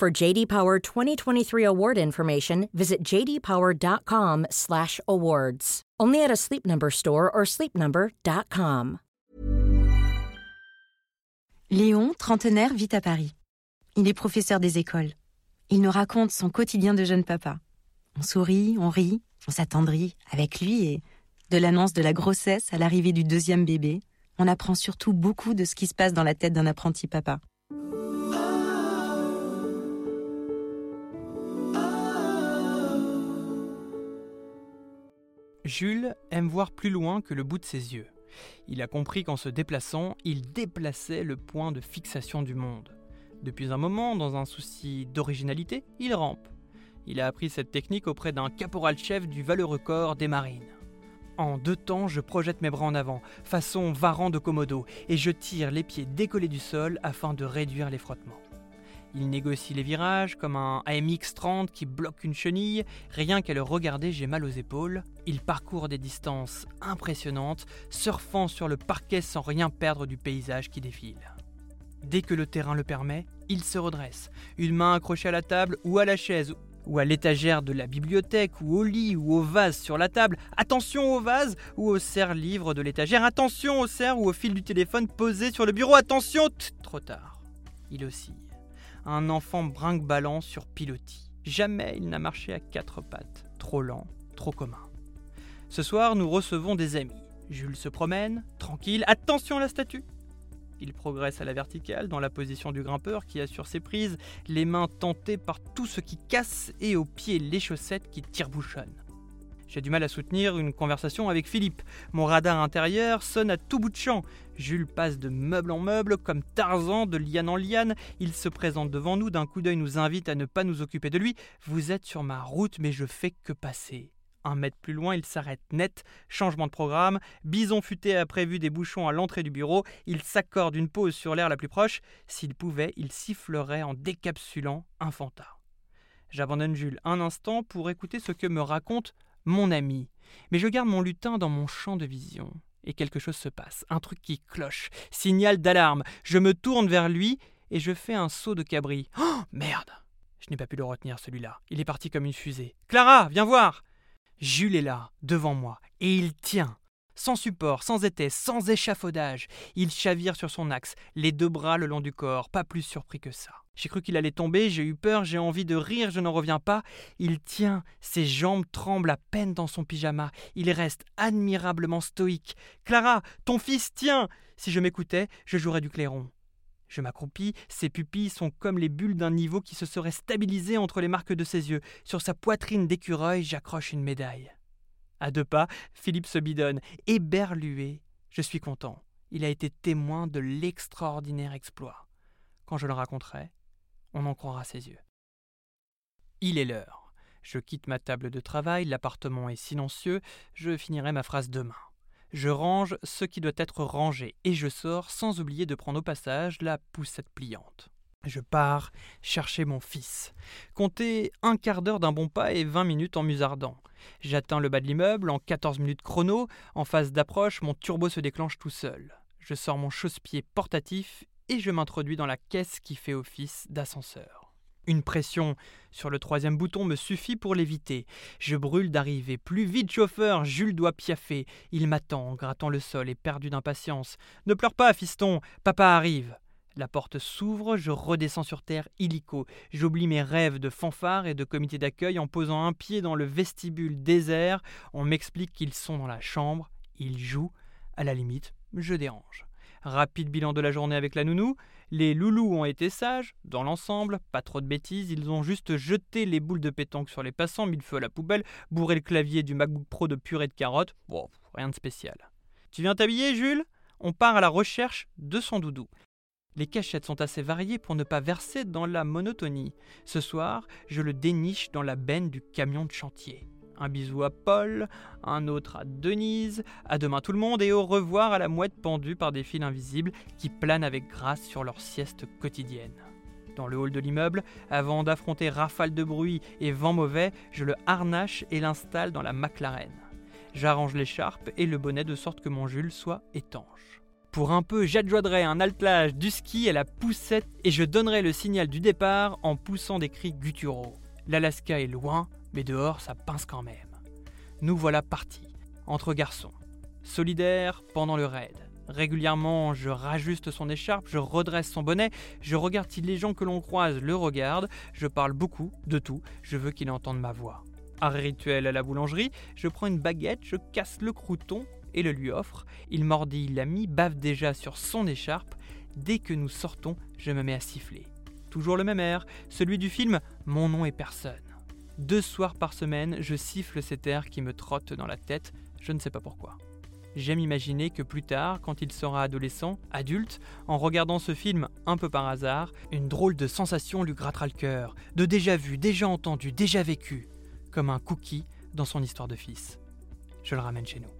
For JD Power 2023 award information, visit jdpower.com/awards. Only at a Sleep Number store or sleepnumber.com. Léon, trentenaire, vit à Paris. Il est professeur des écoles. Il nous raconte son quotidien de jeune papa. On sourit, on rit, on s'attendrit avec lui et de l'annonce de la grossesse à l'arrivée du deuxième bébé, on apprend surtout beaucoup de ce qui se passe dans la tête d'un apprenti papa. Jules aime voir plus loin que le bout de ses yeux. Il a compris qu'en se déplaçant, il déplaçait le point de fixation du monde. Depuis un moment, dans un souci d'originalité, il rampe. Il a appris cette technique auprès d'un caporal-chef du valeureux corps des marines. En deux temps, je projette mes bras en avant, façon varan de Komodo, et je tire les pieds décollés du sol afin de réduire les frottements. Il négocie les virages comme un AMX-30 qui bloque une chenille. Rien qu'à le regarder, j'ai mal aux épaules. Il parcourt des distances impressionnantes, surfant sur le parquet sans rien perdre du paysage qui défile. Dès que le terrain le permet, il se redresse, une main accrochée à la table ou à la chaise ou à l'étagère de la bibliothèque, ou au lit, ou au vase sur la table. Attention au vase ou au serre-livre de l'étagère. Attention au serre ou au fil du téléphone posé sur le bureau. Attention Trop tard. Il oscille. Un enfant brinque-ballant sur pilotis. Jamais il n'a marché à quatre pattes. Trop lent, trop commun. Ce soir, nous recevons des amis. Jules se promène, tranquille. Attention à la statue il progresse à la verticale, dans la position du grimpeur qui assure ses prises, les mains tentées par tout ce qui casse et aux pieds les chaussettes qui tire-bouchonnent. J'ai du mal à soutenir une conversation avec Philippe. Mon radar intérieur sonne à tout bout de champ. Jules passe de meuble en meuble, comme Tarzan, de liane en liane. Il se présente devant nous, d'un coup d'œil nous invite à ne pas nous occuper de lui. Vous êtes sur ma route, mais je fais que passer. Un mètre plus loin, il s'arrête net. Changement de programme. Bison futé a prévu des bouchons à l'entrée du bureau. Il s'accorde une pause sur l'air la plus proche. S'il pouvait, il sifflerait en décapsulant un fantard. J'abandonne Jules un instant pour écouter ce que me raconte mon ami. Mais je garde mon lutin dans mon champ de vision. Et quelque chose se passe. Un truc qui cloche. Signal d'alarme. Je me tourne vers lui et je fais un saut de cabri. Oh merde Je n'ai pas pu le retenir celui-là. Il est parti comme une fusée. Clara, viens voir Jules est là, devant moi, et il tient. Sans support, sans étais, sans échafaudage, il chavire sur son axe, les deux bras le long du corps, pas plus surpris que ça. J'ai cru qu'il allait tomber, j'ai eu peur, j'ai envie de rire, je n'en reviens pas. Il tient, ses jambes tremblent à peine dans son pyjama, il reste admirablement stoïque. Clara, ton fils tient Si je m'écoutais, je jouerais du clairon. Je m'accroupis, ses pupilles sont comme les bulles d'un niveau qui se serait stabilisé entre les marques de ses yeux. Sur sa poitrine d'écureuil, j'accroche une médaille. À deux pas, Philippe se bidonne, éberlué. Je suis content. Il a été témoin de l'extraordinaire exploit. Quand je le raconterai, on en croira ses yeux. Il est l'heure. Je quitte ma table de travail, l'appartement est silencieux, je finirai ma phrase demain. Je range ce qui doit être rangé et je sors sans oublier de prendre au passage la poussette pliante. Je pars chercher mon fils. Comptez un quart d'heure d'un bon pas et vingt minutes en musardant. J'atteins le bas de l'immeuble en 14 minutes chrono. En phase d'approche, mon turbo se déclenche tout seul. Je sors mon chausse-pied portatif et je m'introduis dans la caisse qui fait office d'ascenseur. Une pression sur le troisième bouton me suffit pour l'éviter. Je brûle d'arriver. Plus vite, chauffeur, Jules doit piaffer. Il m'attend en grattant le sol et perdu d'impatience. Ne pleure pas, fiston, papa arrive. La porte s'ouvre, je redescends sur terre illico. J'oublie mes rêves de fanfare et de comité d'accueil en posant un pied dans le vestibule désert. On m'explique qu'ils sont dans la chambre. Ils jouent. À la limite, je dérange. Rapide bilan de la journée avec la nounou. Les loulous ont été sages, dans l'ensemble, pas trop de bêtises, ils ont juste jeté les boules de pétanque sur les passants, mis le feu à la poubelle, bourré le clavier du MacBook Pro de purée de carottes. Bon, rien de spécial. Tu viens t'habiller, Jules? On part à la recherche de son doudou. Les cachettes sont assez variées pour ne pas verser dans la monotonie. Ce soir, je le déniche dans la benne du camion de chantier. Un bisou à Paul, un autre à Denise, à demain tout le monde et au revoir à la mouette pendue par des fils invisibles qui planent avec grâce sur leur sieste quotidienne. Dans le hall de l'immeuble, avant d'affronter rafale de bruit et vent mauvais, je le harnache et l'installe dans la McLaren. J'arrange l'écharpe et le bonnet de sorte que mon Jules soit étanche. Pour un peu, j'adjoindrai un attelage du ski à la poussette et je donnerai le signal du départ en poussant des cris gutturaux. L'Alaska est loin, mais dehors ça pince quand même. Nous voilà partis, entre garçons, solidaires pendant le raid. Régulièrement, je rajuste son écharpe, je redresse son bonnet, je regarde si les gens que l'on croise le regardent, je parle beaucoup, de tout, je veux qu'il entende ma voix. Un rituel à la boulangerie, je prends une baguette, je casse le crouton et le lui offre. Il mordit l'ami, bave déjà sur son écharpe. Dès que nous sortons, je me mets à siffler. Toujours le même air, celui du film Mon nom est personne. Deux soirs par semaine, je siffle cet air qui me trotte dans la tête, je ne sais pas pourquoi. J'aime imaginer que plus tard, quand il sera adolescent, adulte, en regardant ce film un peu par hasard, une drôle de sensation lui grattera le cœur, de déjà vu, déjà entendu, déjà vécu, comme un cookie dans son histoire de fils. Je le ramène chez nous.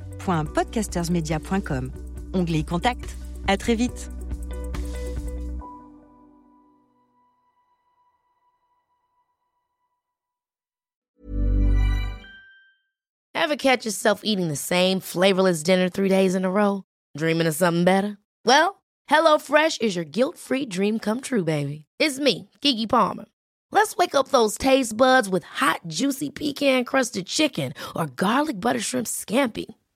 www.podcastersmedia.com. Onglet Contact. À très vite. Ever catch yourself eating the same flavorless dinner three days in a row? Dreaming of something better? Well, HelloFresh is your guilt-free dream come true, baby. It's me, Gigi Palmer. Let's wake up those taste buds with hot, juicy pecan-crusted chicken or garlic butter shrimp scampi.